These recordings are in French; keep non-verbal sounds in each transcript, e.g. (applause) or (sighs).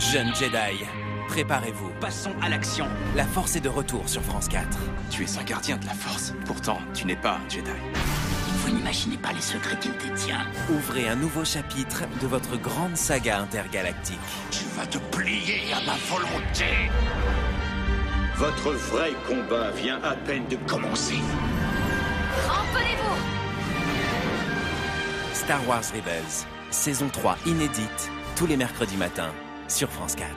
Jeunes Jedi, préparez-vous. Passons à l'action. La force est de retour sur France 4. Tu es un gardien de la force. Pourtant, tu n'es pas un Jedi. Vous n'imaginez pas les secrets qu'il détient. Ouvrez un nouveau chapitre de votre grande saga intergalactique. Tu vas te plier à ma volonté. Votre vrai combat vient à peine de commencer. Ramponnez-vous Star Wars Rebels, saison 3 inédite, tous les mercredis matins sur France 4.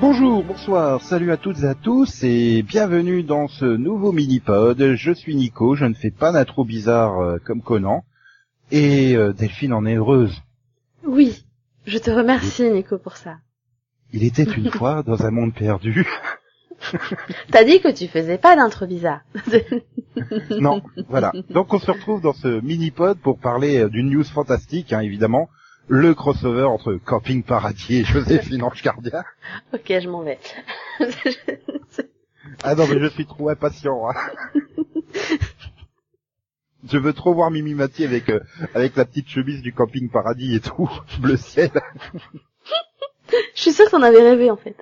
Bonjour, bonsoir, salut à toutes et à tous et bienvenue dans ce nouveau mini-pod. Je suis Nico, je ne fais pas d'intro bizarre euh, comme Conan et euh, Delphine en est heureuse. Oui, je te remercie Nico pour ça. Il était une (laughs) fois dans un monde perdu. (laughs) T'as dit que tu faisais pas d'intro bizarre. (laughs) non, voilà. Donc on se retrouve dans ce mini-pod pour parler euh, d'une news fantastique, hein, évidemment. Le crossover entre Camping Paradis et Joséphine (laughs) Ange Gardien. ok, je m'en vais. (laughs) Ah non, mais je suis trop impatient. hein. (laughs) Je veux trop voir Mimi Mati avec euh, avec la petite chemise du Camping Paradis et tout, bleu ciel. je suis sûre que t'en avais rêvé en fait.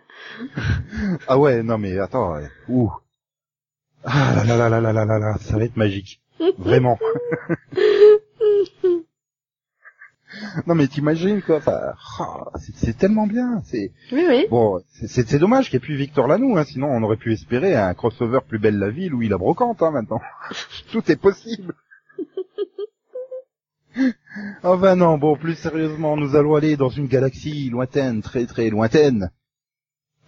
Ah ouais, non mais attends, ouais. ouh. Ah là là là là là là là là, ça va être magique. Vraiment. Non mais t'imagines quoi, enfin, ah, c'est tellement bien, c'est Oui, oui. bon, c'est- dommage qu'il n'y ait plus Victor Lanoux, hein, sinon on aurait pu espérer un crossover plus belle la ville où il a brocante hein, maintenant. (laughs) Tout est possible. (laughs) Enfin non, bon, plus sérieusement, nous allons aller dans une galaxie lointaine, très très lointaine,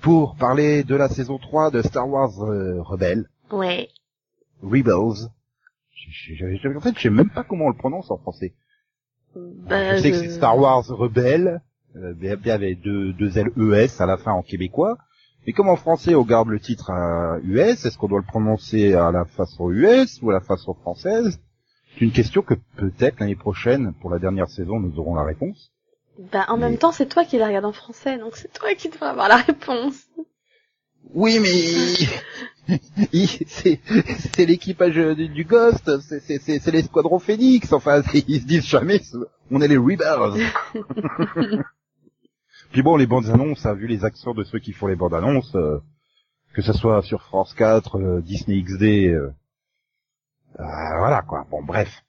pour parler de la saison 3 de Star Wars euh, Rebelle, Ouais. Rebels. Je- je- je- en fait, je sais même pas comment on le prononce en français. Bah, je sais que c'est Star Wars Rebelle, euh, bien bien avec deux, deux L E S à la fin en québécois. Mais comme en français on garde le titre à US, est-ce qu'on doit le prononcer à la façon US ou à la façon française? C'est une question que peut-être l'année prochaine, pour la dernière saison, nous aurons la réponse. Bah, en même temps, c'est toi qui la regarde en français, donc c'est toi qui devrais avoir la réponse. Oui, mais (laughs) (laughs) c'est l'équipage du, du Ghost, c'est l'escadron Phoenix. Enfin, ils se disent jamais, on est les Rebels. (laughs) Puis bon, les bandes annonces, a vu les accents de ceux qui font les bandes annonces, euh, que ce soit sur France 4, euh, Disney XD, euh, euh, voilà quoi. Bon, bref.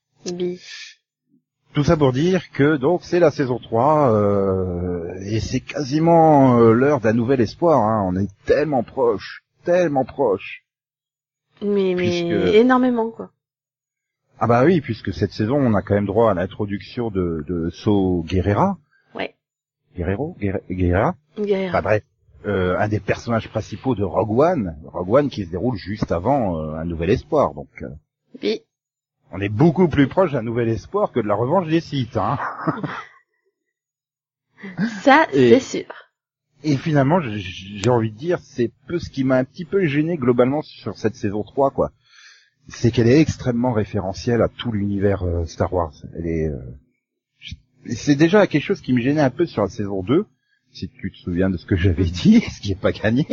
Tout ça pour dire que donc c'est la saison 3 euh, et c'est quasiment euh, l'heure d'un nouvel espoir. Hein. On est tellement proche, tellement proche. Mais, mais Puisque- énormément, quoi. Ah bah oui, puisque cette saison on a quand même droit à l'introduction de, de So Guerrera. Ouais. Guerrero, Guerre- Guerrera. Guerrier. Enfin bref, euh, un des personnages principaux de Rogue One. Rogue One qui se déroule juste avant euh, un nouvel espoir. Donc euh, Bi. on est beaucoup plus proche d'un nouvel espoir que de la revanche des sites. Hein. Ça, Et- c'est sûr. Et finalement, j'ai envie de dire, c'est peu ce qui m'a un petit peu gêné globalement sur cette saison 3, quoi. C'est qu'elle est extrêmement référentielle à tout l'univers euh, Star Wars. Elle est, euh, c'est déjà quelque chose qui me gênait un peu sur la saison 2, si tu te souviens de ce que j'avais dit, (laughs) ce qui est pas gagné.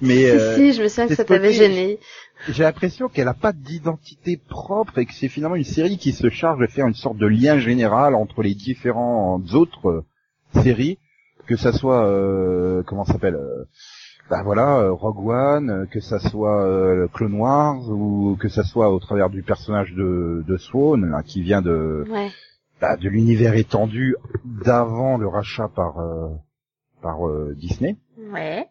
Mais euh, si, si, je me souviens que ça t'avait gêné. j'ai l'impression qu'elle a pas d'identité propre et que c'est finalement une série qui se charge de faire une sorte de lien général entre les différentes autres euh, séries, que ça soit euh, comment ça s'appelle euh, bah voilà euh, Rogue One, euh, que ça soit euh, Clone Wars ou que ça soit au travers du personnage de, de Swan là, qui vient de Ouais. bah, de l'univers étendu d'avant le rachat par euh, par Disney. Ouais.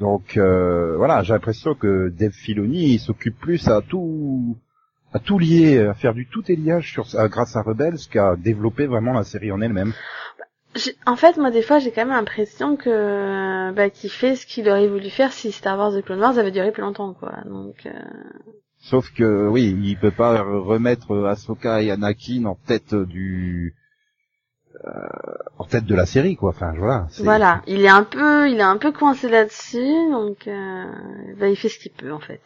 Donc euh, voilà, j'ai l'impression que Dave Filoni il s'occupe plus à tout à tout lier, à faire du tout éliage sur grâce à Rebels qu'à développer vraiment la série en elle-même. En fait, moi, des fois, j'ai quand même l'impression que, bah, qu'il fait ce qu'il aurait voulu faire si Star Wars The Clone Wars avait duré plus longtemps, quoi. Donc, euh... Sauf que oui, il peut pas remettre Ahsoka et Anakin en tête du euh, en tête de la série quoi. Enfin voilà. voilà. Il est un peu, il est un peu coincé là-dessus, donc, euh... bah, il fait ce qu'il peut, en fait.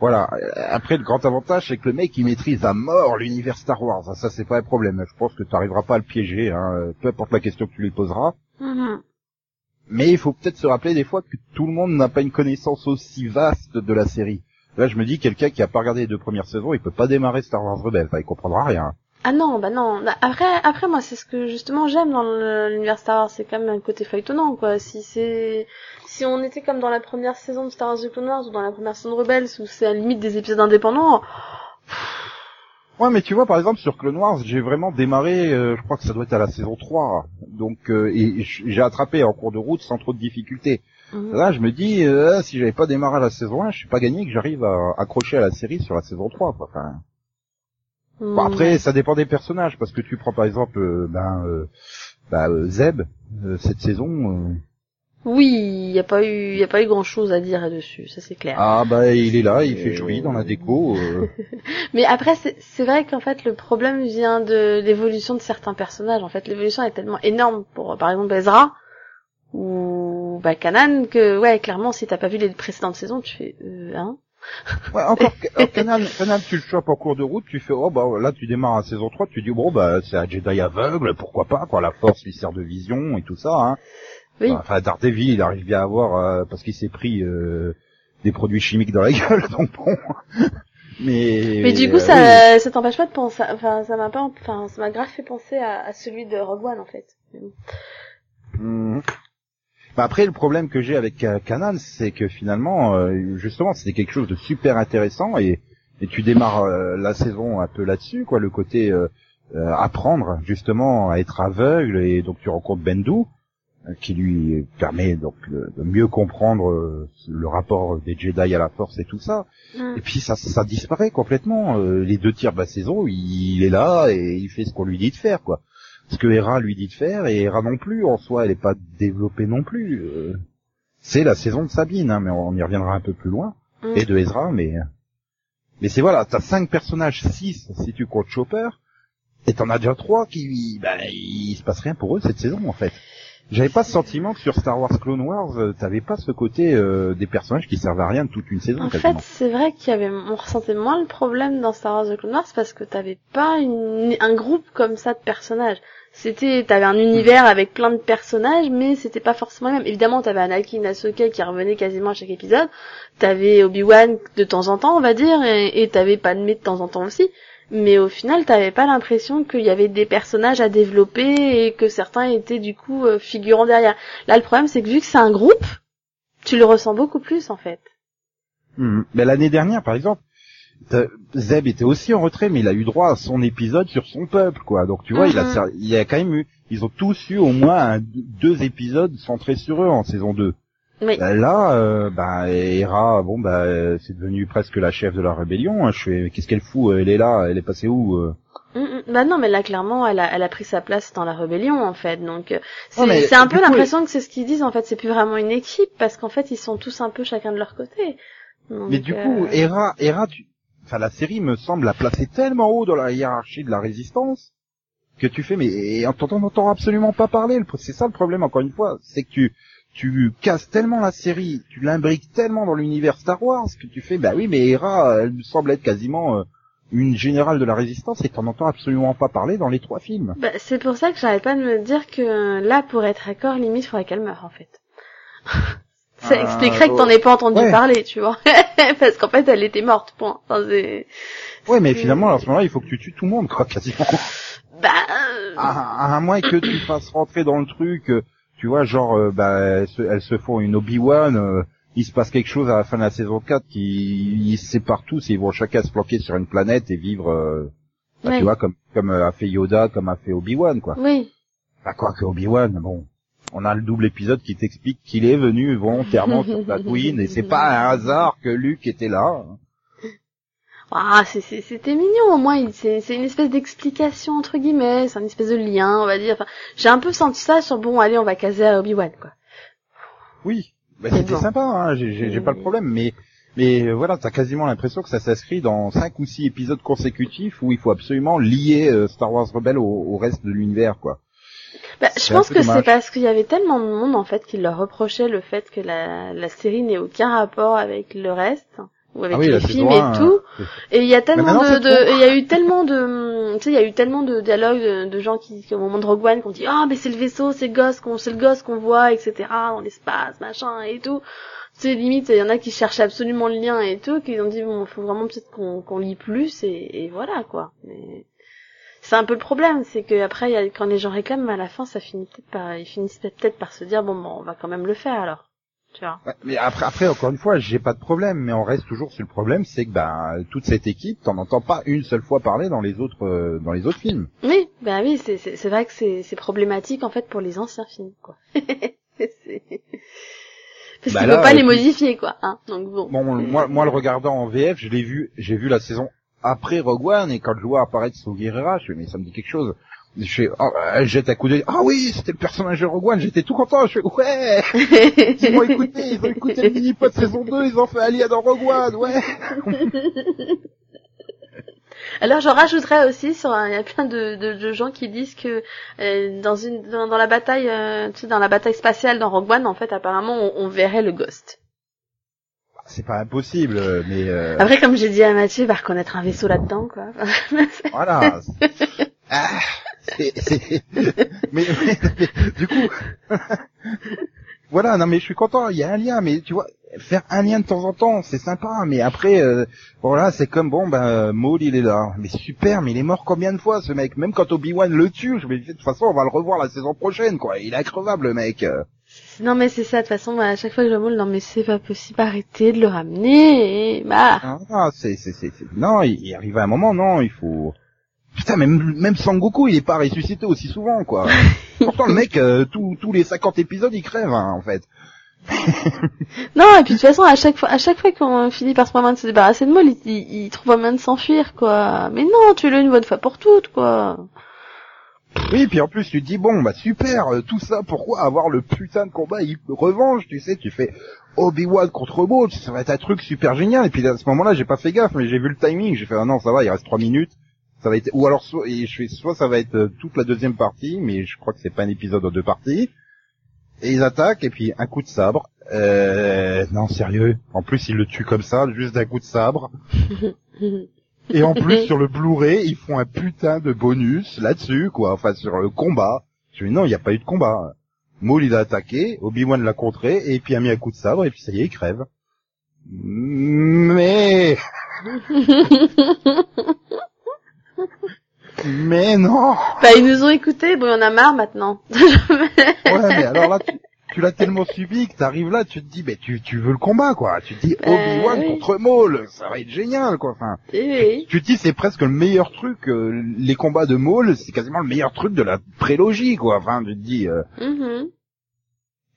Voilà. Après, le grand avantage, c'est que le mec, il maîtrise à mort l'univers Star Wars. Ça, c'est pas un problème. Je pense que tu n'arriveras pas à le piéger, hein, peu importe la question que tu lui poseras. Mhm. Mais il faut peut-être se rappeler des fois que tout le monde n'a pas une connaissance aussi vaste de la série. Là, je me dis, quelqu'un qui a pas regardé les deux premières saisons, il peut pas démarrer Star Wars Rebels. Enfin, il comprendra rien. Ah non, bah non. Bah, Après, après moi, c'est ce que justement j'aime dans l'univers Star Wars, c'est quand même un côté feuilletonnant, quoi. Si c'est, si on était comme dans la première saison de Star Wars The Clone Wars ou dans la première saison de Rebels, où c'est à la limite des épisodes indépendants, Ouais, mais tu vois, par exemple, sur Clone Wars, j'ai vraiment démarré, euh, je crois que ça doit être à la saison 3. Donc, euh, et, j'ai attrapé en cours de route sans trop de difficultés. mhm. Là, je me dis, euh, si j'avais pas démarré à la saison 1, je suis pas gagné que j'arrive à accrocher à la série sur la saison 3. quoi. Enfin, bon, Mm, après, ça dépend des personnages, parce que tu prends par exemple, euh, ben, euh, bah, euh, Zeb, euh, cette saison... euh, Oui, il y a pas eu, il y a pas eu grand chose à dire là-dessus, ça c'est clair. Ah bah il est là, il fait joli dans la déco. euh. (laughs) Mais après, c'est c'est vrai qu'en fait, le problème vient de l'évolution de certains personnages. En fait, l'évolution est tellement énorme pour, par exemple, Ezra ou bah, Kanan que, ouais, clairement, si t'as pas vu les précédentes saisons, tu fais, euh, hein? Ouais, encore euh, Kanan, Kanan, tu le chopes en cours de route, tu fais oh bah là tu démarres à saison 3, tu dis bon bah c'est un Jedi aveugle, pourquoi pas quoi, la force lui sert de vision et tout ça hein. Oui. Enfin Daredevil, il arrive bien à avoir euh, parce qu'il s'est pris euh, des produits chimiques dans la gueule (laughs) donc bon. Mais Mais du coup, euh, ça, ça t'empêche pas de penser, enfin, ça m'a pas, enfin, ça m'a grave fait penser à, à celui de Rogue One, en fait. Bah après, le problème que j'ai avec euh, Kanan, c'est que finalement, euh, justement, c'était quelque chose de super intéressant et, et tu démarres euh, la saison un peu là-dessus, quoi, le côté euh, euh, apprendre justement à être aveugle et donc tu rencontres Bendu euh, qui lui permet donc de, de mieux comprendre le rapport des Jedi à la Force et tout ça. Mm. Et puis ça, ça disparaît complètement. Euh, les deux tiers de la saison, il, est là et il fait ce qu'on lui dit de faire, quoi. Ce que Hera lui dit de faire, et Hera non plus, en soi, elle est pas développée non plus. Euh, c'est la saison de Sabine, hein, mais on y reviendra un peu plus loin. Mm. Et de Ezra, mais mais c'est voilà, t'as cinq personnages, six si tu comptes Chopper, et t'en as déjà trois qui, bah, il se passe rien pour eux cette saison en fait. J'avais pas ce sentiment que sur Star Wars Clone Wars, euh, t'avais pas ce côté euh, des personnages qui servent à rien de toute une saison En quasiment. fait, c'est vrai qu'il y avait, on ressentait moins le problème dans Star Wars The Clone Wars parce que t'avais pas une, un groupe comme ça de personnages. C'était, t'avais un univers avec plein de personnages, mais c'était pas forcément le même. Évidemment, t'avais Anakin, Ahsoka qui revenait quasiment à chaque épisode. T'avais Obi-Wan de temps en temps, on va dire, et, et t'avais Padmé de temps en temps aussi. Mais au final, t'avais pas l'impression qu'il y avait des personnages à développer et que certains étaient du coup euh, figurants derrière. Là, le problème, c'est que vu que c'est un groupe, tu le ressens beaucoup plus en fait. Mhm. Mais l'année dernière, par exemple, Zeb était aussi en retrait, mais il a eu droit à son épisode sur son peuple, quoi. Donc tu vois, il a, Mhm. ser- il a quand même eu, ils ont tous eu au moins un- deux épisodes centrés sur eux en saison 2. Oui. Euh, Là, euh, bah, Hera, bon, bah, euh, c'est devenu presque la chef de la rébellion. hein. Je fais, qu'est-ce qu'elle fout Elle est là, elle est passée où euh Mm, mm. Bah non, mais là clairement, elle a, elle a pris sa place dans la rébellion en fait. Donc euh, c'est un peu l'impression que c'est ce qu'ils disent en fait. C'est plus vraiment une équipe parce qu'en fait ils sont tous un peu chacun de leur côté. Donc, Mais du coup, euh, Hera, Hera, tu... enfin, la série me semble la placer tellement haut dans la hiérarchie de la résistance que tu fais, mais et on t'entend absolument pas parler. Le- C'est ça le problème, encore une fois, c'est que tu tu casses tellement la série, tu l'imbriques tellement dans l'univers Star Wars que tu fais, bah oui, mais Hera, elle semble être quasiment euh, une générale de la résistance et t'en entends absolument pas parler dans les trois films. bah, c'est pour ça que j'arrête pas de me dire que là, pour être accord, limite, faudrait qu'elle meure en fait. (laughs) ça Ah, expliquerait que t'en aies pas entendu ouais. parler, tu vois. (laughs) parce qu'en fait, elle était morte. Point. Enfin, Ouais, mais finalement, à ce moment-là, il faut que tu tues tout le monde, quoi, quasiment. Bah. euh, à, à moins que tu fasses rentrer dans le truc, euh, tu vois, genre, euh, bah, elles se, elles se font une Obi-Wan, euh, il se passe quelque chose à la fin de la saison 4 qui ils se séparent tous et ils vont chacun se planquer sur une planète et vivre, euh, bah, Ouais. tu vois, comme comme a fait Yoda, comme a fait Obi-Wan, quoi. Oui. Bah quoi que Obi-Wan, bon, on a le double épisode qui t'explique qu'il est venu volontairement sur Tatooine et c'est pas un hasard que Luke était là. Ah, c'était mignon, au moins, c'est une espèce d'explication, entre guillemets, c'est une espèce de lien, on va dire. Enfin, j'ai un peu senti ça sur, bon, allez, on va caser à Obi-Wan, quoi. Oui, bah, c'était bon. sympa, hein, j'ai pas le problème, mais mais euh, voilà, t'as quasiment l'impression que ça s'inscrit dans cinq ou six épisodes consécutifs où il faut absolument lier euh, Star Wars Rebelle au, au reste de l'univers, quoi. Bah, je un pense que c'est parce qu'il y avait tellement de monde, en fait, qui leur reprochait le fait que la, la série n'ait aucun rapport avec le reste, ou avec Ah oui, les films et un, tout. Et il y a tellement de, de- il y a eu tellement de, tu sais, il y a eu tellement de dialogues de, de gens qui, qui, au moment de Rogue One, qui ont dit, ah, mais c'est le vaisseau, c'est le gosse qu'on, c'est le gosse qu'on voit, etc., dans l'espace, machin, et tout. Tu sais, limite, il y en a qui cherchaient absolument le lien et tout, qui ont dit, bon, faut vraiment peut-être qu'on, qu'on lit plus, et, et voilà, quoi. Mais, c'est un peu le problème, c'est que après, il y a- quand les gens réclament, à la fin, ça finit peut-être par, ils finissent peut-être par se dire, bon, bon, on va quand même le faire alors. Tu vois. Ouais, Mais après, après, encore une fois, j'ai pas de problème, mais on reste toujours sur le problème, c'est que ben toute cette équipe, t'en entends pas une seule fois parler dans les autres euh, dans les autres films. Oui, bah oui, c'est, c'est, c'est vrai que c'est, c'est problématique en fait pour les anciens films, quoi. (laughs) C'est- Parce Bah qu'il là, faut pas euh, les tu- modifier, quoi. Hein Donc bon. Bon, moi, moi, le regardant en VF, je l'ai vu, j'ai vu la saison après Rogue One, et quand je vois apparaître Saw Gerrera, je fais, mais ça me dit quelque chose. Je oh, je jette un coup d'œil, ah oui, c'était le personnage de Rogue One, j'étais tout content, je fais, ouais, (laughs) ils ont écouté, ils ont écouté le mini-pod saison 2, ils ont fait Alien dans Rogue One, ouais. (laughs) Alors j'en rajouterais aussi sur il y a plein de, de, de gens qui disent que euh, dans une dans, dans la bataille euh, tu sais dans la bataille spatiale dans Rogue One en fait apparemment on, on verrait le Ghost. C'est pas impossible, mais euh, Après comme j'ai dit à Mathieu il va reconnaître un vaisseau là-dedans quoi. voilà. (laughs) Ah, (laughs) mais, mais- mais, du coup, (laughs) voilà, non mais je suis content, il y a un lien, mais tu vois, faire un lien de temps en temps, c'est sympa, mais après, euh, voilà, c'est comme bon, ben Maul il est là, mais super, mais il est mort combien de fois ce mec? Même quand Obi Wan le tue, je me dis de toute façon on va le revoir la saison prochaine, quoi. Il est increvable le mec. non mais c'est ça de toute façon à chaque fois que je moule non mais c'est pas possible arrêtez de le ramener et marre. Ah, c'est, c'est, c'est, c'est- non, il, il arrive à un moment, non, il faut. Putain, même même Sangoku, il est pas ressuscité aussi souvent, quoi. (laughs) Pourtant le mec, euh, tous tous les 50 épisodes, il crève, hein, en fait. (laughs) Non et puis de toute façon à chaque fois à chaque fois qu'on finit par se moyen de se débarrasser de Maul il, il, il trouve un moyen de s'enfuir quoi. Mais non tu le une bonne fois pour toutes quoi. Oui, puis en plus tu te dis bon bah super, euh, tout ça pourquoi avoir le putain de combat il revanche, tu sais, tu fais Obi-Wan contre Maul, ça va être un truc super génial et puis à ce moment-là, j'ai pas fait gaffe mais j'ai vu le timing, j'ai fait ah non, ça va, il reste trois minutes. Ça va être ou alors soit et je fais soit ça va être euh, toute la deuxième partie mais je crois que c'est pas un épisode en deux parties. Et ils attaquent et puis un coup de sabre. Euh non, sérieux. En plus, ils le tuent comme ça, juste d'un coup de sabre. (laughs) Et en plus, sur le Blu-ray, ils font un putain de bonus là-dessus, quoi. Enfin, sur le combat. Je dis non, il n'y a pas eu de combat. Maul, il a attaqué, Obi-Wan l'a contré, et puis a mis un coup de sabre, et puis ça y est, il crève. Mais... (laughs) Mais non Bah ils nous ont écoutés, bon en a marre maintenant. (laughs) Ouais, mais alors là, tu, tu l'as tellement subi que t'arrives là, tu te dis, mais tu, tu veux le combat, quoi. Tu te dis, Euh, Obi-Wan oui. contre Maul, ça va être génial, quoi. Enfin, oui. tu te dis, c'est presque le meilleur truc, euh, les combats de Maul, c'est quasiment le meilleur truc de la prélogie, quoi. Enfin, tu te dis, euh, Mhm.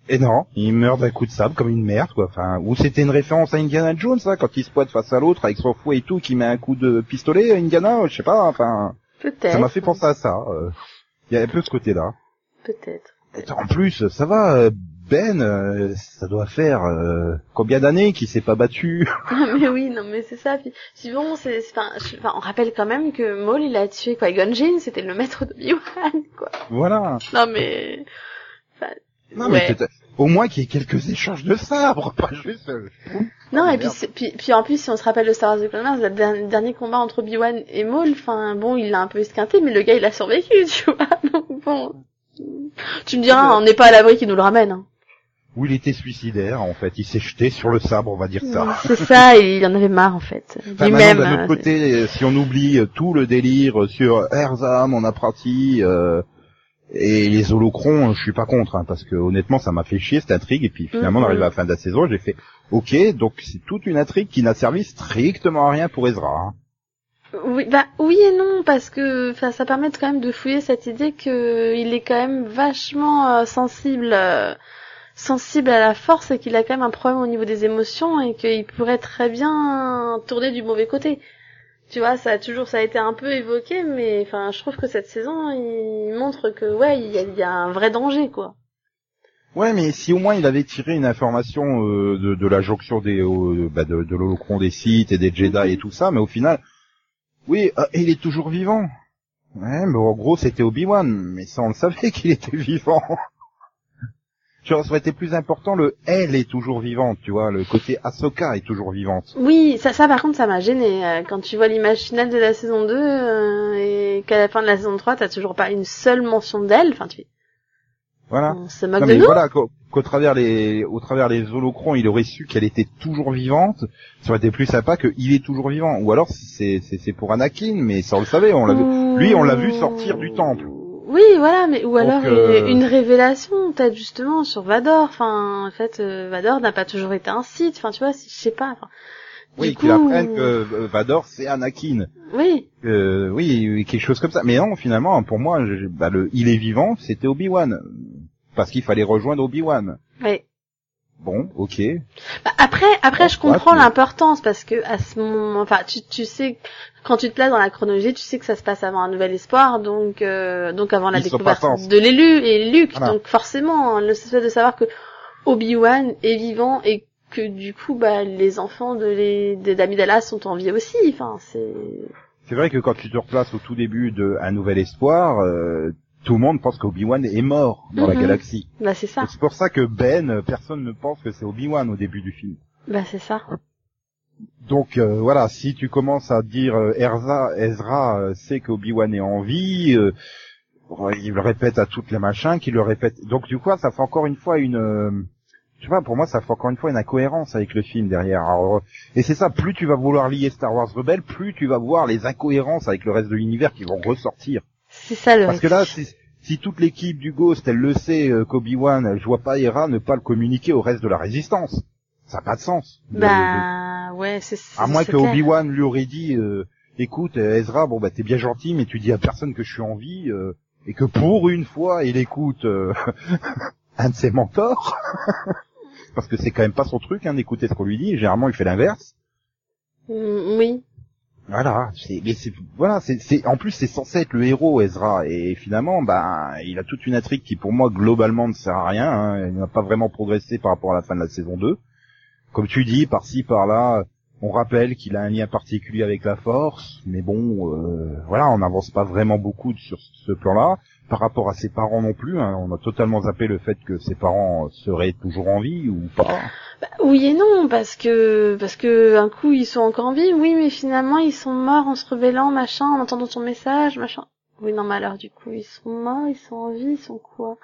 Et non, il meurt d'un coup de sable comme une merde, quoi. Enfin, ou c'était une référence à Indiana Jones, ça, quand il se pointe face à l'autre avec son fouet et tout, qui met un coup de pistolet, Indiana, je sais pas, enfin, Peut-être. ça m'a fait penser à ça. euh. Il y a un peu ce côté-là. Peut-être. En plus, ça va, euh, Ben, euh, ça doit faire euh, combien d'années qu'il s'est pas battu (laughs) (laughs) mais oui, non mais c'est ça. Puis, puis bon, c'est, enfin, on rappelle quand même que Maul il a tué quoi, Gunjin, c'était le maître de Obi-Wan, quoi. Voilà. Non mais. Non, Ouais. mais peut-être- au moins qu'il y ait quelques échanges de sabres, pas juste. euh, Non, et puis, merde. c'est- puis, puis en plus, si on se rappelle de Star Wars The Clone Wars, le dernier, combat entre Obi-Wan et Maul, enfin, bon, il l'a un peu esquinté, mais le gars, il a survécu, (laughs) tu vois. Donc bon. Tu me diras, on n'est pas à l'abri qu'il nous le ramène. Hein. Où il était suicidaire, en fait. Il s'est jeté sur le sabre, on va dire ça. C'est ça, il en avait marre, en fait. Enfin, Lui-même. d'un euh, autre côté, si on oublie tout le délire sur Erza, mon apprenti, euh, et les holocrons, je suis pas contre, hein, parce que honnêtement, ça m'a fait chier cette intrigue, et puis finalement, on Mhm. arrive à la fin de la saison, j'ai fait, ok, donc c'est toute une intrigue qui n'a servi strictement à rien pour Ezra. hein. Oui, bah oui et non parce que enfin ça permet quand même de fouiller cette idée que il est quand même vachement euh, sensible euh, sensible à la force et qu'il a quand même un problème au niveau des émotions et qu'il pourrait très bien tourner du mauvais côté. Tu vois, ça a toujours ça a été un peu évoqué mais enfin je trouve que cette saison il montre que ouais, il y a, il y a un vrai danger quoi. Ouais, mais si au moins il avait tiré une information euh, de, de la jonction des, euh, bah, de, de l'holocron des Sith et des Jedi et tout ça, mais au final, oui, euh, il est toujours vivant. Ouais, mais en gros c'était Obi-Wan, mais ça on le savait (laughs) qu'il était vivant. Tu vois, ça aurait été plus important le elle est toujours vivante, tu vois, le côté Ahsoka est toujours vivante. Oui, ça, ça par contre ça m'a gêné euh, quand tu vois l'image finale de la saison 2 euh, et qu'à la fin de la saison 3 t'as toujours pas une seule mention d'elle, enfin tu Voilà. on se moque Non, de mais nous. voilà, qu'au qu'au travers les, au travers les holocrons, il aurait su qu'elle était toujours vivante. Ça aurait été plus sympa qu'il est toujours vivant. Ou alors c'est, c'est, c'est pour Anakin, mais ça on le savait, on l'avait. Lui, on l'a vu sortir du temple. Oui, voilà, mais ou alors euh, une révélation, peut-être justement sur Vador. Enfin, en fait, euh, Vador n'a pas toujours été un Sith. Enfin, tu vois, je sais pas. Enfin, Oui, qu'il coup- apprenne que euh, Vador c'est Anakin. Oui, Euh, oui, quelque chose comme ça. Mais non, finalement, pour moi, je- bah, le, il est vivant, c'était Obi-Wan. Parce qu'il fallait rejoindre Obi-Wan. oui. Bon, ok. Bah, après, après, je comprends ouais, l'importance parce que à ce moment, enfin, tu, tu sais, quand tu te places dans la chronologie, tu sais que ça se passe avant un nouvel espoir, donc, euh, donc avant la Ils découverte de l'élu et Luke. Voilà. Donc forcément, le fait de savoir que Obi-Wan est vivant et que du coup, bah, les enfants de les des d'Amidala sont en vie aussi. Enfin, c'est. C'est vrai que quand tu te replaces au tout début de Un Nouvel Espoir, euh, tout le monde pense qu'Obi-Wan est mort dans la Mhm. galaxie. Bah c'est ça. C'est pour ça que Ben, euh, personne ne pense que c'est Obi-Wan au début du film. Bah c'est ça. Donc euh, voilà, si tu commences à dire euh, Erza, Ezra euh, sait qu'Obi-Wan est en vie, euh, il le répète à toutes les machins, qu'il le répète. Donc du coup, ça fait encore une fois une, euh, tu vois, pour moi, ça fait encore une fois une incohérence avec le film derrière. Alors, et c'est ça, plus tu vas vouloir lier Star Wars Rebelle, plus tu vas voir les incohérences avec le reste de l'univers qui vont ressortir. C'est ça le. Parce que là, si, si toute l'équipe du Ghost, elle le sait, euh, qu'Obi-Wan, je vois pas Hera ne pas le communiquer au reste de la Résistance. Ça n'a pas de sens. de- de- Bah ouais, c'est. c'est- à moins que. Obi-Wan lui aurait dit, euh, écoute, euh, Ezra, bon bah t'es bien gentil, mais tu dis à personne que je suis en vie, euh, et que pour une fois, il écoute euh, (laughs) un de ses mentors, (laughs) parce que c'est quand même pas son truc, hein, d'écouter ce qu'on lui dit. Généralement, il fait l'inverse. Mm, Oui. Voilà, c'est, mais c'est, voilà, c'est, c'est, en plus c'est censé être le héros Ezra, et finalement, bah, il a toute une intrigue qui pour moi globalement ne sert à rien. Hein, il n'a pas vraiment progressé par rapport à la fin de la saison 2. Comme tu dis, par-ci par-là, on rappelle qu'il a un lien particulier avec la Force, mais bon, euh, voilà, on n'avance pas vraiment beaucoup sur ce plan-là. Par rapport à ses parents non plus, hein, on a totalement zappé le fait que ses parents seraient toujours en vie ou pas. Bah, oui et non, parce que parce que un coup ils sont encore en vie, oui, mais finalement ils sont morts en se rebellant, machin, en entendant ton message, machin. Oui, non, mais alors du coup ils sont morts, ils sont en vie, ils sont quoi?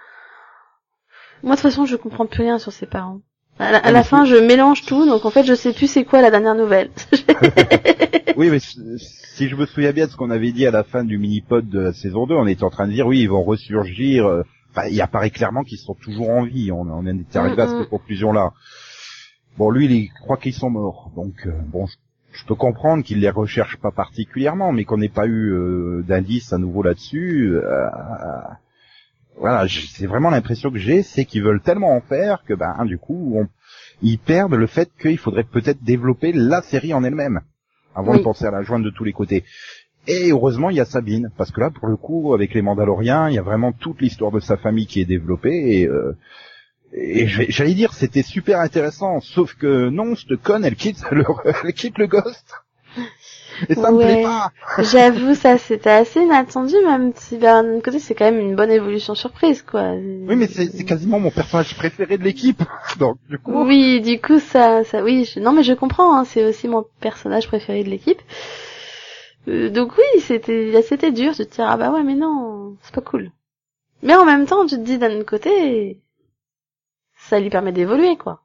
Moi de toute façon je comprends plus rien sur ses parents. À la, à Ah, la fin je mélange tout, donc en fait je sais plus c'est quoi la dernière nouvelle. (laughs) (laughs) Oui, mais si je me souviens bien de ce qu'on avait dit à la fin du mini-pod de la saison 2, on était en train de dire, oui, ils vont ressurgir. euh, Enfin, il apparaît clairement qu'ils sont toujours en vie. On, on en est arrivé à Mm, mm. cette conclusion-là. Bon, lui, il croit qu'ils sont morts. Donc, euh, bon, je, je peux comprendre qu'il les recherche pas particulièrement, mais qu'on n'ait pas eu euh, d'indice à nouveau là-dessus. euh, voilà, c'est vraiment l'impression que j'ai, c'est qu'ils veulent tellement en faire que, ben, du coup, on, ils perdent le fait qu'il faudrait peut-être développer la série en elle-même avant Oui. de penser à la joindre de tous les côtés. Et heureusement, il y a Sabine, parce que là, pour le coup, avec les Mandaloriens, il y a vraiment toute l'histoire de sa famille qui est développée. Et, euh, et j'allais dire, c'était super intéressant, sauf que non, cette conne, elle quitte le, (laughs) elle quitte le Ghost. Et ça me Ouais. plaît pas. (laughs) J'avoue ça c'était assez inattendu, même si d'un autre côté c'est quand même une bonne évolution surprise quoi. Oui, mais c'est quasiment mon personnage préféré de l'équipe. (laughs) Donc, du coup, Oui, du coup, ça, ça, oui, je- non, mais je comprends, hein, c'est aussi mon personnage préféré de l'équipe. Euh, donc oui, c'était, c'était dur de te dire, ah bah ouais, mais non, c'est pas cool. Mais en même temps, tu te dis d'un autre côté, ça lui permet d'évoluer, quoi.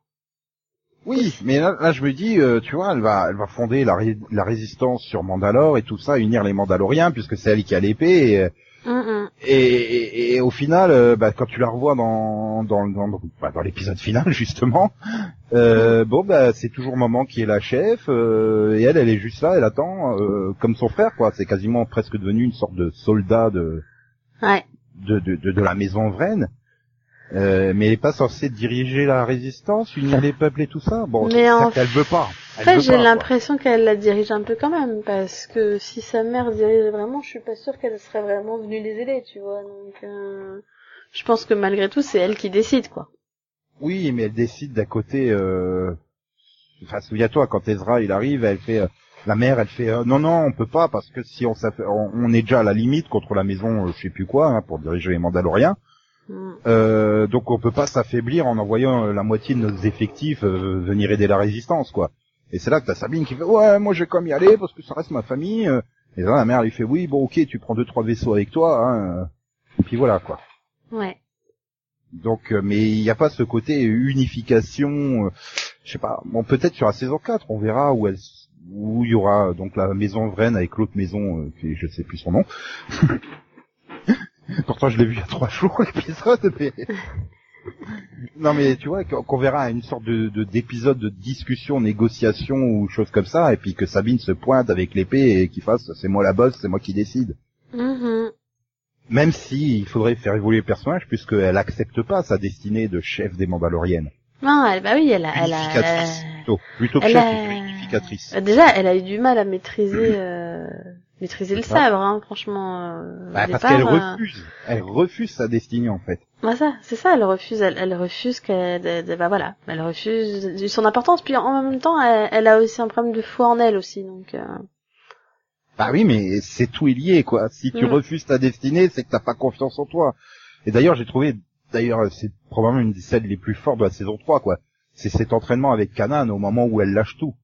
Oui, mais là, là, je me dis, euh, tu vois, elle va, elle va fonder la, ré- la résistance sur Mandalore et tout ça, unir les Mandaloriens puisque c'est elle qui a l'épée. Et, et, et- et au final, euh, bah, quand tu la revois dans dans dans, bah, dans l'épisode final (laughs) justement, euh, bon bah c'est toujours maman qui est la chef euh, et elle, elle est juste là, elle attend euh, comme son frère quoi. C'est quasiment presque devenu une sorte de soldat de Ouais. de de, de, de la maison Vren. Euh, mais elle est pas censée diriger la résistance, unir les peuples et tout ça. Bon, Mais en qu'elle veut pas. Après, veut j'ai l'impression qu'elle la dirige un peu quand même, parce que si sa mère dirigeait vraiment, je suis pas sûre qu'elle serait vraiment venue les aider, tu vois. Donc, euh, je pense que malgré tout, c'est elle qui décide, quoi. Oui, mais elle décide d'à côté. Euh... Enfin, souviens-toi, quand Ezra il arrive, elle fait. euh, La mère, elle fait. euh, non, non, on peut pas parce que si on, on, on est déjà à la limite contre la maison, je sais plus quoi, hein, pour diriger les Mandaloriens. Mm. Euh, donc on peut pas s'affaiblir en envoyant euh, la moitié de nos effectifs euh, venir aider la résistance, quoi. Et c'est là que t'as Sabine qui fait ouais, moi je vais comme y aller parce que ça reste ma famille. Et là la mère lui fait oui, bon ok, tu prends deux trois vaisseaux avec toi, hein. Et puis voilà quoi. Ouais. Donc, mais il n'y a pas ce côté unification. euh, je sais pas. Bon, peut-être sur la saison 4, on verra où elle, où il y aura donc la maison Vren avec l'autre maison, euh, qui je sais plus son nom. (laughs) Pourtant, je l'ai vu il y a trois jours (laughs) l'épisode, mais non mais tu vois qu'on verra une sorte de de- d'épisode de, discussion, négociation ou chose comme ça, et puis que Sabine se pointe avec l'épée et qu'il fasse c'est moi la boss, c'est moi qui décide. Mhm. Même si il faudrait faire évoluer le personnage puisqu'elle accepte pas sa destinée de chef des Mandaloriennes. Non, elle, bah oui, elle a, elle a, Unificatrice. Plutôt, plutôt que elle chef, a- plutôt unificatrice. Déjà, elle a eu du mal à maîtriser, euh, maîtriser le sabre, hein, franchement. euh, Bah, parce qu'elle euh, refuse, elle refuse sa destinée en fait. bah ça, c'est ça, elle refuse, elle, elle refuse qu'elle, bah voilà, elle refuse son importance. Puis en même temps, elle, elle a aussi un problème de foi en elle aussi, donc. euh, Bah oui, mais c'est tout est lié, quoi. Si tu Mm. refuses ta destinée, c'est que t'as pas confiance en toi. Et d'ailleurs, j'ai trouvé, d'ailleurs, c'est probablement une des scènes les plus fortes de la saison 3, quoi. C'est cet entraînement avec Kanan au moment où elle lâche tout,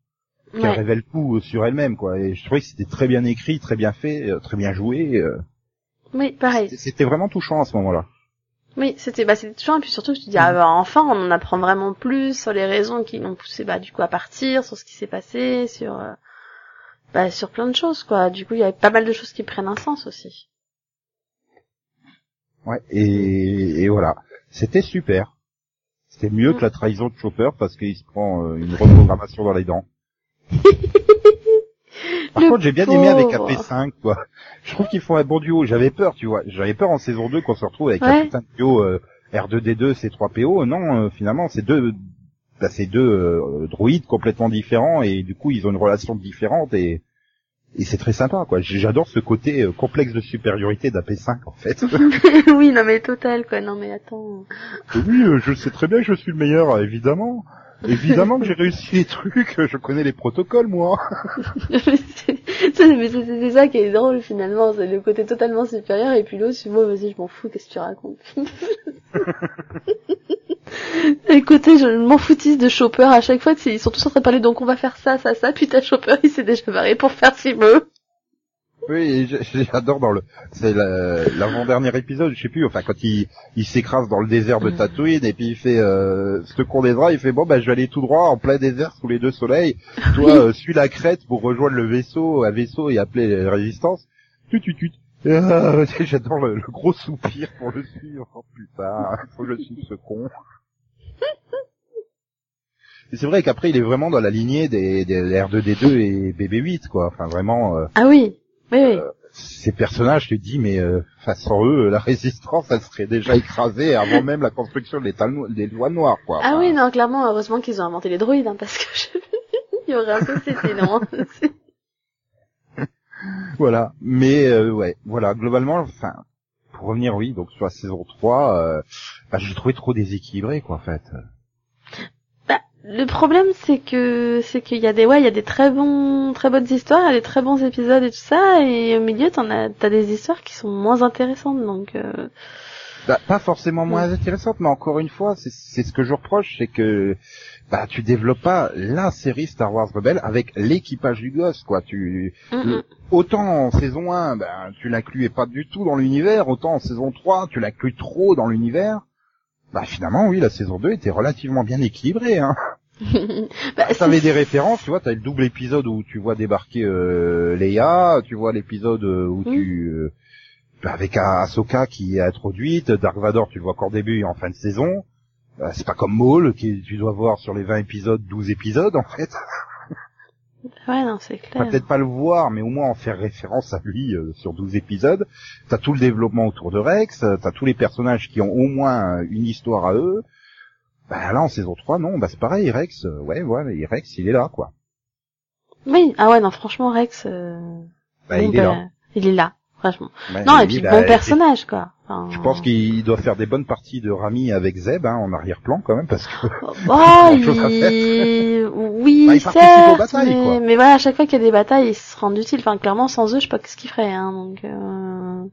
qu'elle ouais. révèle tout euh, sur elle-même, quoi. Et je trouvais que c'était très bien écrit, très bien fait, euh, très bien joué. euh. Oui, pareil. C'était- vraiment touchant à ce moment-là. Oui, c'était bah c'était touchant et puis surtout je te dis ah, bah, enfin on en apprend vraiment plus sur les raisons qui l'ont poussé bah du coup à partir, sur ce qui s'est passé, sur euh, bah sur plein de choses quoi. Du coup, il y avait pas mal de choses qui prennent un sens aussi. Ouais. Et, et voilà. C'était super. C'était mieux Mm. que la trahison de Chopper parce qu'il se prend euh, une reprogrammation dans les dents. Par Le contre, j'ai bien aimé avec pauvre. AP5, quoi. Je trouve qu'ils font un bon duo. J'avais peur, tu vois. J'avais peur en saison 2 qu'on se retrouve avec un putain de duo euh, R2D2, C3PO. Non, euh, finalement, c'est deux, bah, c'est deux euh, droïdes complètement différents et du coup, ils ont une relation différente et, et c'est très sympa, quoi. J'adore ce côté euh, complexe de supériorité d'AP5, en fait. (laughs) oui, non mais total quoi. Non mais attends. oui, euh, je sais très bien que je suis le meilleur, évidemment. Évidemment que j'ai réussi les trucs, je connais les protocoles, moi. (laughs) c'est mais c'est- c'est ça qui est drôle finalement, c'est le côté totalement supérieur et puis l'autre, moi vas-y je m'en fous, qu'est-ce que tu racontes? (laughs) Côté je m'en foutisse de Chopper à chaque fois, c'est- ils sont tous en train de parler donc on va faire ça, ça, ça, puis t'as Chopper il s'est déjà barré pour faire ce qu'il veut. Oui, (laughs) j'adore dans le, c'est la- l'avant-dernier épisode, je sais plus, enfin quand il, il s'écrase dans le désert de Mhm. Tatooine et puis il fait, euh, ce con des draps, il fait bon bah je vais aller tout droit en plein désert sous les deux soleils. Toi, (laughs) euh, suis la crête pour rejoindre le vaisseau, un vaisseau et appeler les résistances. Tut tut tut. Ah, (laughs) J'adore le, le gros soupir pour le suivre. Oh putain, faut que je suive ce con. C'est vrai qu'après il est vraiment dans la lignée des, des R2D2 et BB8 quoi. Enfin vraiment. euh, Ah oui, oui, oui. ces personnages, tu te dis, mais euh, face sans eux, la résistance, elle serait déjà écrasée avant même la construction des, lois noires, quoi. Ah Enfin, oui, non, clairement, heureusement qu'ils ont inventé les droïdes, hein, parce que je... (laughs) il y aurait un peu c'était non. (laughs) Voilà. Mais euh, ouais, voilà, globalement, enfin, pour revenir, oui, donc sur la saison 3, euh, bah, j'ai trouvé trop déséquilibré, quoi, en fait. Bah, le problème c'est que c'est qu'il y a des ouais, il y a des très bons très bonnes histoires, des très bons épisodes et tout ça et au milieu t'en as t'as des histoires qui sont moins intéressantes donc euh... Bah, pas forcément moins intéressante, mais encore une fois, c'est c'est ce que je reproche, c'est que bah tu développes pas la série Star Wars Rebelle avec l'équipage du gosse, quoi. Tu mm, autant en saison 1, ben, tu l'incluais pas du tout dans l'univers, autant en saison 3, tu l'inclus trop dans l'univers. Bah finalement, oui, la saison 2 était relativement bien équilibrée. Hein. (laughs) bah, T'avais des références, tu vois, t'as le double épisode où tu vois débarquer euh, Leia, tu vois l'épisode euh, où Mm. tu... euh, avec Ahsoka qui est introduite, Dark Vador, tu le vois qu'en début et en fin de saison. Euh, c'est pas comme Maul, qui tu dois voir sur les 20 épisodes, 12 épisodes, en fait. Ouais, non, c'est clair. peut-être pas le voir, mais au moins en faire référence à lui euh, sur 12 épisodes. T'as tout le développement autour de Rex, euh, t'as tous les personnages qui ont au moins euh, une histoire à eux. Bah là, en saison 3, non, bah c'est pareil, Rex, euh, ouais, ouais, et Rex, il est là, quoi. Oui, ah ouais, non, franchement, Rex, euh... Bah, bon, il est bah, là. il est là, franchement. Ouais, non, et puis bah, bon personnage, quoi. Enfin, Je pense qu'il doit faire des bonnes parties de Rami avec Zeb, hein, en arrière-plan quand même, parce que... Oh, (laughs) il... (laughs) oui, Bah, il certes, aux batailles, mais... quoi. mais voilà, à chaque fois qu'il y a des batailles, ils se rendent utiles. Enfin, clairement, sans eux, je sais pas ce qu'ils feraient, hein, donc, euh...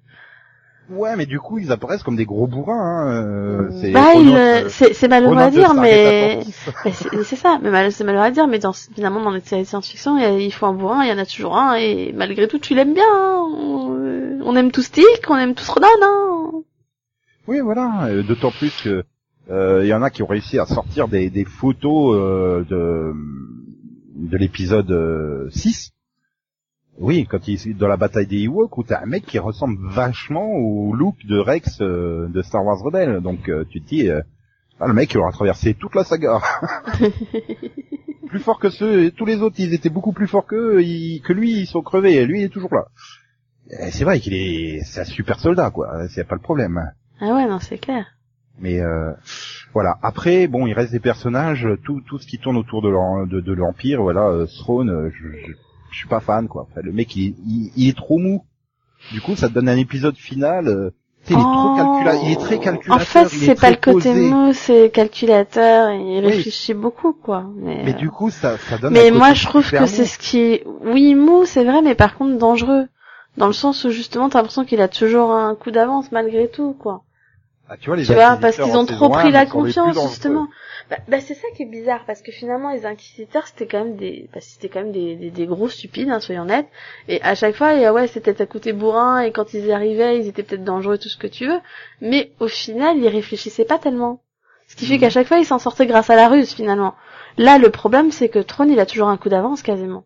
Ouais, mais du coup, ils apparaissent comme des gros bourrins, hein. euh, c'est Bah, euh, euh, c'est, malheureux à dire, mais, (laughs) c'est, ça, mais mal- c'est malheureux à dire, mais dans, finalement, dans les séries de science-fiction, il, y a- il faut un il y en a toujours un, et malgré tout, tu l'aimes bien, hein. on, on aime tous Stick, on aime tous Ronan, hein. Oui, voilà. D'autant plus que euh, il y en a qui ont réussi à sortir des, des photos euh, de de l'épisode euh, 6. Oui, quand il dans la bataille des Ewoks où t'as un mec qui ressemble vachement au look de Rex euh, de Star Wars Rebelle. Donc euh, tu te dis, euh, ah, le mec il aura traversé toute la saga. (laughs) plus fort que ceux, tous les autres, ils étaient beaucoup plus forts que que lui, ils sont crevés. Et lui, il est toujours là. C'est vrai qu'il est, c'est un super soldat, quoi. C'est pas le problème. Ah ouais, non, c'est clair. Mais euh, voilà. Après, bon, il reste des personnages, tout, tout ce qui tourne autour de l'em- de, de l'empire. Voilà, euh, Throne, euh, je, je, je suis pas fan, quoi. Enfin, le mec, il, il, il est trop mou. Du coup, ça te donne un épisode final. euh, il est trop Oh. calcula- il est très calculateur. En fait, c'est pas le côté posé. mou, c'est calculateur, il Oui. réfléchit beaucoup, quoi. Mais, Mais euh, du coup, ça, ça donne. mais un moi, je trouve que c'est ce qui est, oui, mou, c'est vrai, mais par contre dangereux. Dans le sens où justement, t'as l'impression qu'il a toujours un coup d'avance malgré tout, quoi. Ah, tu vois, les Tu vois, parce qu'ils ont trop pris la confiance, justement. Bah, bah, c'est ça qui est bizarre, parce que finalement, les inquisiteurs, c'était quand même des, bah, c'était quand même des, des, des gros stupides, hein, soyons nets. Et à chaque fois, et, ah ouais, c'était à côté bourrin, et quand ils y arrivaient, ils étaient peut-être dangereux, tout ce que tu veux. Mais au final, ils réfléchissaient pas tellement. Ce qui fait Mhm. qu'à chaque fois, ils s'en sortaient grâce à la ruse, finalement. Là, le problème, c'est que Tron, il a toujours un coup d'avance, quasiment.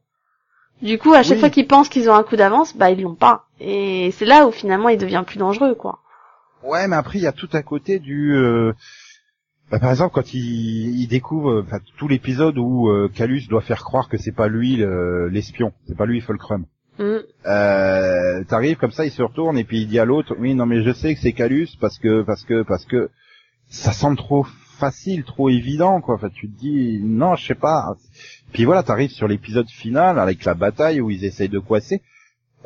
Du coup, à chaque Oui. fois qu'ils pensent qu'ils ont un coup d'avance, bah, ils l'ont pas. Et c'est là où finalement, il devient plus dangereux, quoi. Ouais, mais après il y a tout à côté du. euh, bah, par exemple, quand il, il découvre euh, enfin, tout l'épisode où euh, Calus doit faire croire que c'est pas lui le- l'espion, c'est pas lui Fulcrum. Mm. Euh, T'arrives comme ça, il se retourne et puis il dit à l'autre, oui, non mais je sais que c'est Calus parce que parce que parce que ça semble trop facile, trop évident quoi. Enfin, tu te dis non, je sais pas. Puis voilà, t'arrives sur l'épisode final avec la bataille où ils essayent de coincer.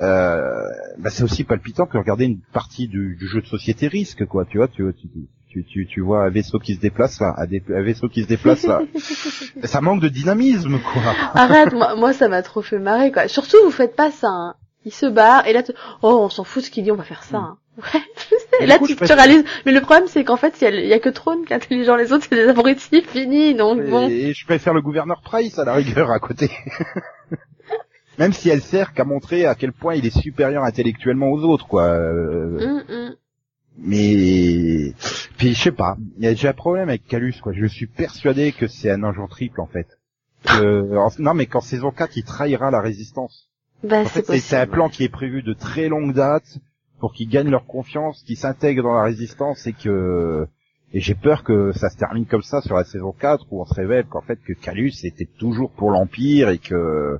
Euh, bah c'est aussi palpitant que regarder une partie du, du jeu de société risque quoi. Tu vois, tu tu, tu, tu, tu vois un vaisseau qui se déplace là, un, dé- un vaisseau qui se déplace là. (laughs) ça manque de dynamisme quoi. Arrête, moi, moi ça m'a trop fait marrer quoi. Surtout vous faites pas ça. Hein. Il se barre et là tu... oh on s'en fout ce qu'il dit, on va faire ça. Hein. Ouais. (laughs) Et là coup, tu, tu réalises. Mais le problème c'est qu'en fait il y, a le- il y a que Trône qui est intelligent, les autres c'est des abrutis finis donc bon. Et je préfère le gouverneur Price à la rigueur à côté. (laughs) Même si elle sert qu'à montrer à quel point il est supérieur intellectuellement aux autres, quoi. Euh, Hum, hum. Mais puis je sais pas, il y a déjà un problème avec Calus, quoi. Je suis persuadé que c'est un agent triple en fait. Que- non, mais qu'en saison 4, il trahira la résistance. Bah En c'est fait, c'est un plan qui est prévu de très longue date pour qu'ils gagnent leur confiance, qu'ils s'intègrent dans la résistance et que et j'ai peur que ça se termine comme ça sur la saison 4 où on se révèle qu'en fait que Calus était toujours pour l'empire et que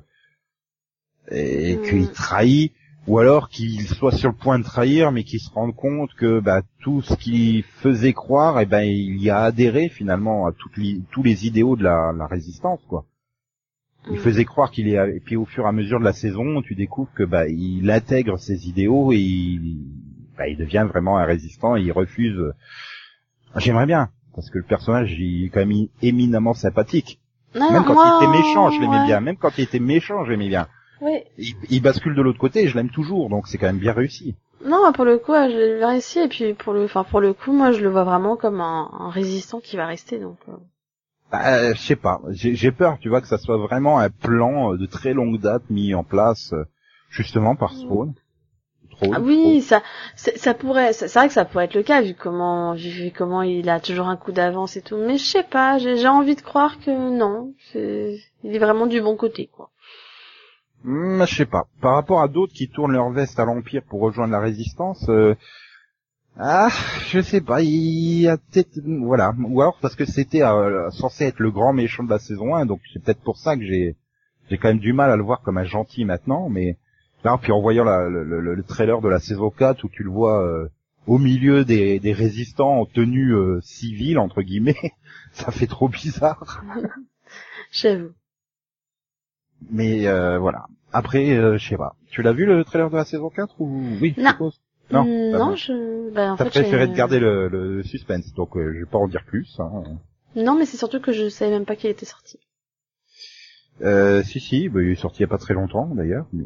et Hmm. qu'il trahit ou alors qu'il soit sur le point de trahir mais qu'il se rende compte que bah, tout ce qu'il faisait croire et ben il y a adhéré finalement à toutes les, tous les idéaux de la, la résistance quoi. Il Mm. faisait croire qu'il est et puis au fur et à mesure de la saison, tu découvres que bah il intègre ses idéaux et il, bah, il devient vraiment un résistant et il refuse. J'aimerais bien parce que le personnage il est quand même éminemment sympathique. Non, Même quand moi, il était méchant, je l'aimais ouais. bien. Même quand il était méchant, je l'aimais bien. Oui. Il, il bascule de l'autre côté et je l'aime toujours, donc c'est quand même bien réussi. Non, pour le coup, je l'ai bien réussi et puis pour le, enfin pour le coup, moi je le vois vraiment comme un, un résistant qui va rester donc. euh. Bah, euh, je sais pas, j'ai peur, tu vois, que ça soit vraiment un plan euh, de très longue date mis en place justement par Spawn. Trop, Ah oui, ça, ça pourrait, c'est c'est vrai que ça pourrait être le cas vu comment, vu comment il a toujours un coup d'avance et tout. Mais je sais pas, j'ai envie de croire que non, il est vraiment du bon côté quoi. Hmm, je sais pas. Par rapport à d'autres qui tournent leur veste à l'Empire pour rejoindre la Résistance, euh, ah, je sais pas. Il y a peut-être, voilà, ou alors parce que c'était euh, censé être le grand méchant de la saison 1, donc c'est peut-être pour ça que j'ai, j'ai quand même du mal à le voir comme un gentil maintenant. Mais là, puis en voyant la- le, le- le trailer de la saison 4 où tu le vois euh, au milieu des, des résistants en tenue euh, civile entre guillemets, (laughs) ça fait trop bizarre. (laughs) J'avoue. Mais euh, voilà. Après, euh, je sais pas. Tu l'as vu le trailer de la saison 4 ou oui je Non. Non. Bah non, je, bah en T'as fait, préféré de garder le, le suspense, donc euh, je vais pas en dire plus. Hein. Non, mais c'est surtout que je savais même pas qu'il était sorti. Euh, si si, bah, il est sorti il y a pas très longtemps d'ailleurs. Mais...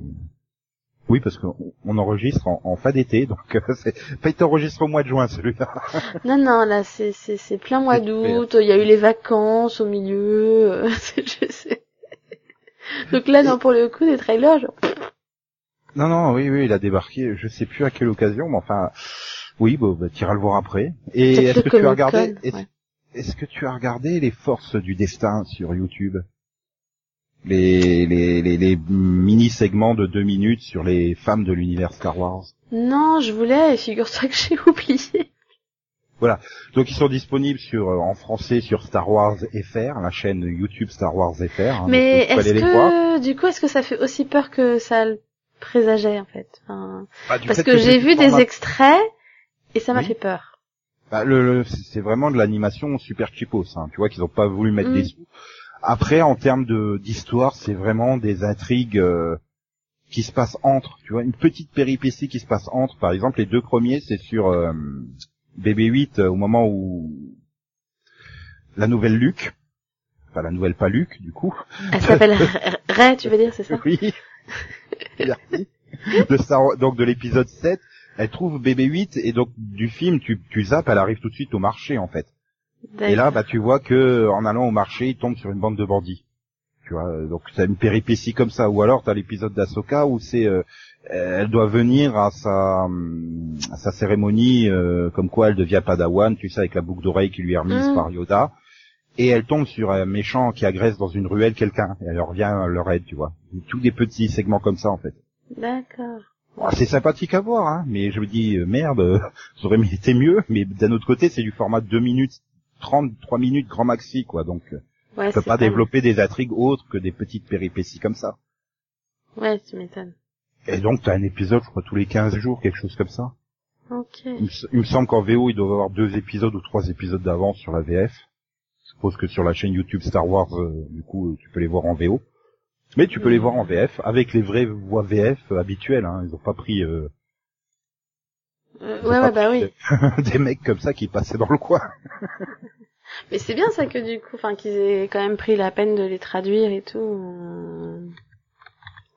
Oui, parce qu'on on enregistre en, en fin d'été, (laughs) donc euh, c'est pas été enregistré au mois de juin celui-là. (laughs) Non, non, là c'est c'est c'est plein mois d'août. Il y a eu les vacances au milieu. euh, (laughs) c'est- je sais. Donc là, non, pour le coup, des trailers, genre, non non, oui oui, il a débarqué. Je sais plus à quelle occasion, mais enfin, oui, bon, bah, t'iras le voir après. Et est-ce que tu as regardé est-ce, ouais. que tu as regardé les forces du destin sur YouTube? Les, les, les, les mini-segments de deux minutes sur les femmes de l'univers Star Wars? Non, je voulais, et figure-toi que j'ai (laughs) oublié. Donc ils sont disponibles sur euh, en français sur Star Wars FR, la chaîne YouTube Star Wars FR. hein, Mais est-ce que, du coup, est-ce que ça fait aussi peur que ça le présageait, en fait? Enfin, Bah, Parce que, j'ai vu des extraits, et ça m'a Oui. fait peur. Bah, le, le- c'est vraiment de l'animation super cheapos, hein. tu vois qu'ils ont pas voulu mettre Mm. des sous. Après, en termes de d'histoire, c'est vraiment des intrigues euh, qui se passent entre, tu vois, une petite péripétie qui se passe entre. Par exemple, les deux premiers, c'est sur euh, BB-8 euh, au moment où la nouvelle Luke, enfin la nouvelle pas Luke du coup, Elle s'appelle (laughs) Ray, tu veux dire, c'est ça? Oui, merci, de Star donc de l'épisode 7, elle trouve BB-8 et donc du film, tu, tu zappes, elle arrive tout de suite au marché en fait. Et là, bah, tu vois que en allant au marché, il tombe sur une bande de bandits. Tu vois, euh, donc t'as une péripétie comme ça. Ou alors t'as l'épisode d'Asoka où c'est, euh, elle doit venir à sa, à sa cérémonie, euh, comme quoi elle devient Padawan, tu sais, avec la boucle d'oreille qui lui est remise Mm. par Yoda. Et elle tombe sur un méchant qui agresse dans une ruelle quelqu'un. Et elle revient à leur aide, tu vois. Tous des petits segments comme ça, en fait. D'accord. Bon, c'est sympathique à voir, hein, mais je me dis, euh, merde, (laughs) euh, ça aurait été mieux, mais d'un autre côté, c'est du format de 2 minutes, 30, 3 minutes grand maxi, quoi, donc euh, Ouais, tu peux c'est pas développer des intrigues autres que des petites péripéties comme ça. Ouais, tu m'étonnes. Et donc, t'as un épisode, je crois, tous les 15 jours, quelque chose comme ça. Ok. Il, me s- il me semble qu'en VO, il doit y avoir deux épisodes ou trois épisodes d'avance sur la VF. Je suppose que sur la chaîne YouTube Star Wars, euh, du coup, euh, tu peux les voir en VO. Mais tu peux les voir en VF, avec les vraies voix VF euh, habituelles, hein. Ils ont pas pris euh, Euh, ouais, ouais, bah oui. (laughs) des mecs comme ça qui passaient dans le coin. Mais c'est bien ça que du coup, enfin, qu'ils aient quand même pris la peine de les traduire et tout.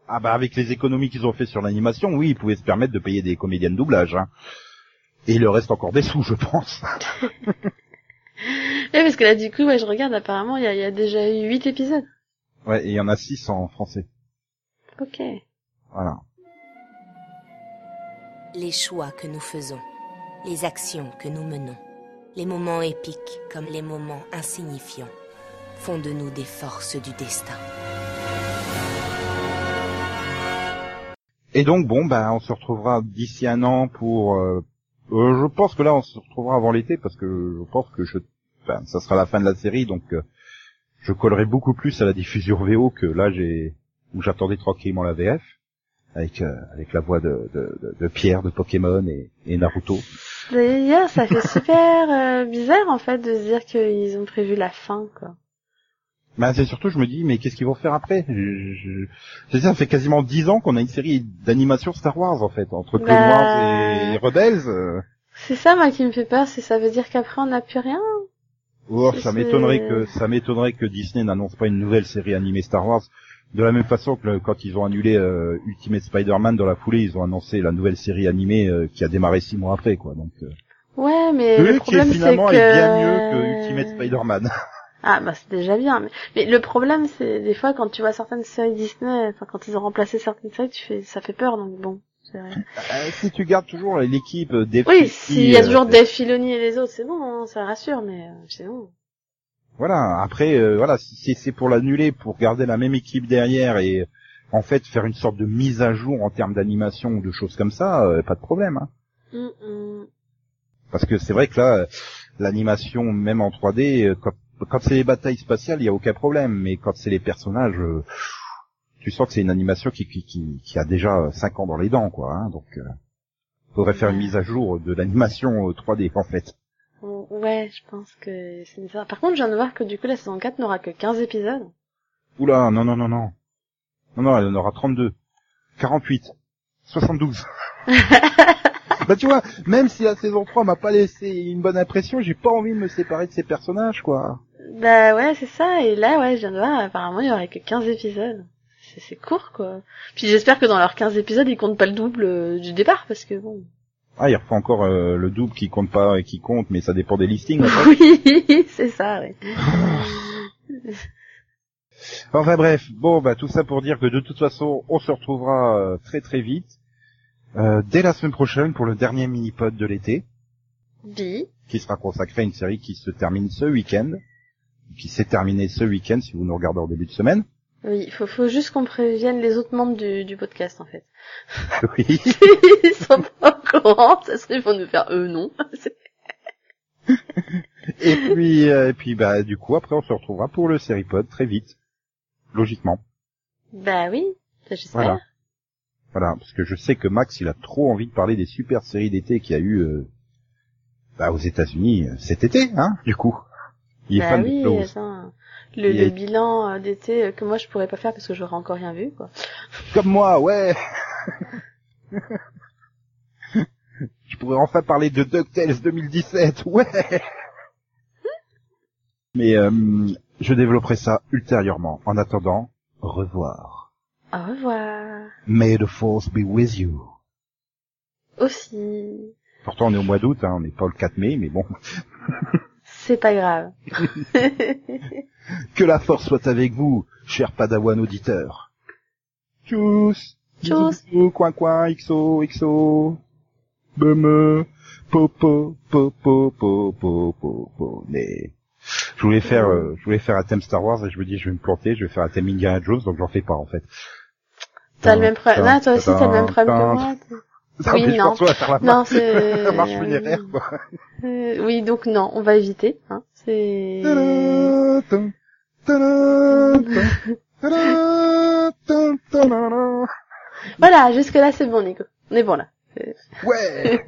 Ah bah avec les économies qu'ils ont fait sur l'animation, oui, ils pouvaient se permettre de payer des comédiens de doublage. Hein. Et il leur reste encore des sous, je pense. (laughs) Ouais, parce que là, du coup, ouais, je regarde, apparemment, il y a, il y a déjà eu huit épisodes. Ouais, et il y en a six en français. Ok. Voilà. Les choix que nous faisons, les actions que nous menons, les moments épiques comme les moments insignifiants, font de nous des forces du destin. Et donc bon, bah on se retrouvera d'ici un an pour. euh, euh, je pense que là on se retrouvera avant l'été parce que je pense que je, enfin, ça sera la fin de la série, donc euh, je collerai beaucoup plus à la diffusion VO que là j'ai où j'attendais tranquillement la VF avec euh, avec la voix de, de, de, de Pierre de Pokémon et, et Naruto. D'ailleurs, ça fait super euh, bizarre, en fait, de se dire qu'ils ont prévu la fin, quoi. Bah c'est surtout je me dis mais qu'est-ce qu'ils vont faire après je, je... ça, fait quasiment dix ans qu'on a une série d'animation Star Wars en fait entre Clone Bah. Wars et Rebels. C'est ça, moi, qui me fait peur, c'est ça veut dire qu'après, on n'a plus rien. Oh, C'est- ça m'étonnerait que ça m'étonnerait que Disney n'annonce pas une nouvelle série animée Star Wars. De la même façon que le- quand ils ont annulé euh, Ultimate Spider-Man dans la foulée, ils ont annoncé la nouvelle série animée euh, qui a démarré six mois après, quoi. Donc, euh, Ouais, mais le qui problème, c'est que... est bien mieux que Ultimate Spider-Man. (laughs) Ah, bah, c'est déjà bien. Mais, mais le problème, c'est des fois, quand tu vois certaines séries Disney, enfin, quand ils ont remplacé certaines séries, tu fais, ça fait peur, donc bon. c'est vrai. Euh, si tu gardes toujours l'équipe euh, des Oui, s'il y a euh, toujours Dave Filoni et les autres, c'est bon, hein, ça rassure, mais euh, c'est bon. Voilà. Après, euh, voilà, si c'est- pour l'annuler, pour garder la même équipe derrière et en fait faire une sorte de mise à jour en termes d'animation ou de choses comme ça, euh, pas de problème. Hein. Hum, hum. Parce que c'est vrai que là, euh, l'animation, même en 3D, euh, quand, quand c'est les batailles spatiales, il y a aucun problème. Mais quand c'est les personnages, euh, tu sens que c'est une animation qui, qui, qui, qui a déjà 5 ans dans les dents, quoi. Hein, donc, euh, faudrait faire une mise à jour de l'animation euh, 3D, en fait. Ouais, je pense que c'est nécessaire. Par contre, je viens de voir que du coup, la saison 4 n'aura que 15 épisodes. Oula, non, non, non, non. Non, non, elle en aura 32. 48. 72. bah tu vois, même si la saison 3 m'a pas laissé une bonne impression, j'ai pas envie de me séparer de ces personnages, quoi. Bah ouais, c'est ça. Et là, ouais, je viens de voir, apparemment, il y aurait que 15 épisodes. C'est- C'est court, quoi. Puis j'espère que dans leurs 15 épisodes, ils comptent pas le double euh, du départ, parce que bon... Ah, il refait encore euh, le double qui compte pas et qui compte, mais ça dépend des listings. en fait. (laughs) Oui, c'est ça, oui. (sighs) Enfin bref, bon bah tout ça pour dire que de toute façon, on se retrouvera euh, très très vite dès la semaine prochaine pour le dernier mini-pod de l'été, Bi. qui sera consacré à une série qui se termine ce week-end, qui s'est terminée ce week-end si vous nous regardez en début de semaine. Oui, il faut, faut juste qu'on prévienne les autres membres du, du podcast, en fait. (laughs) Oui. ils sont pas au courant, ça serait, ils vont nous faire, euh, non. Et puis, euh, et puis, bah, du coup, après, on se retrouvera pour le Seripod très vite. Logiquement. bah oui, j'espère. Voilà. Voilà, parce que je sais que Max, il a trop envie de parler des super séries d'été qu'il y a eu, euh, bah, aux États-Unis euh, cet été, hein, du coup. Il est bah fan oui, de Close. attends. Le, Il le est- bilan euh, d'été euh, que moi je pourrais pas faire parce que j'aurais encore rien vu, quoi. Comme moi, ouais. je pourrais enfin parler de DuckTales 2017, ouais. Mais euh, je développerai ça ultérieurement. En attendant, au revoir. Au revoir. May the force be with you. Aussi. Pourtant, on est au mois d'août, hein, on n'est pas le 4 mai, mais bon. (laughs) C'est pas grave. Que la force soit avec vous, cher Padawan auditeur. Tchuss. Tchuss. Bisous, coin coin, XO, XO. Beme. Popo, popo, popo, popo, mais... Je voulais faire, euh, je voulais faire un thème Star Wars et je me dis je vais me planter, je vais faire un thème Indiana Jones donc j'en fais pas en fait. T'as le même problème. Non, toi aussi t'as le même problème que moi. Ça Oui, non. la Non, c'est... (laughs) marche funéraire quoi. Euh, oui, donc non, on va éviter. Hein. C'est... Voilà, jusque là c'est bon, Nico. On est bon là. Ouais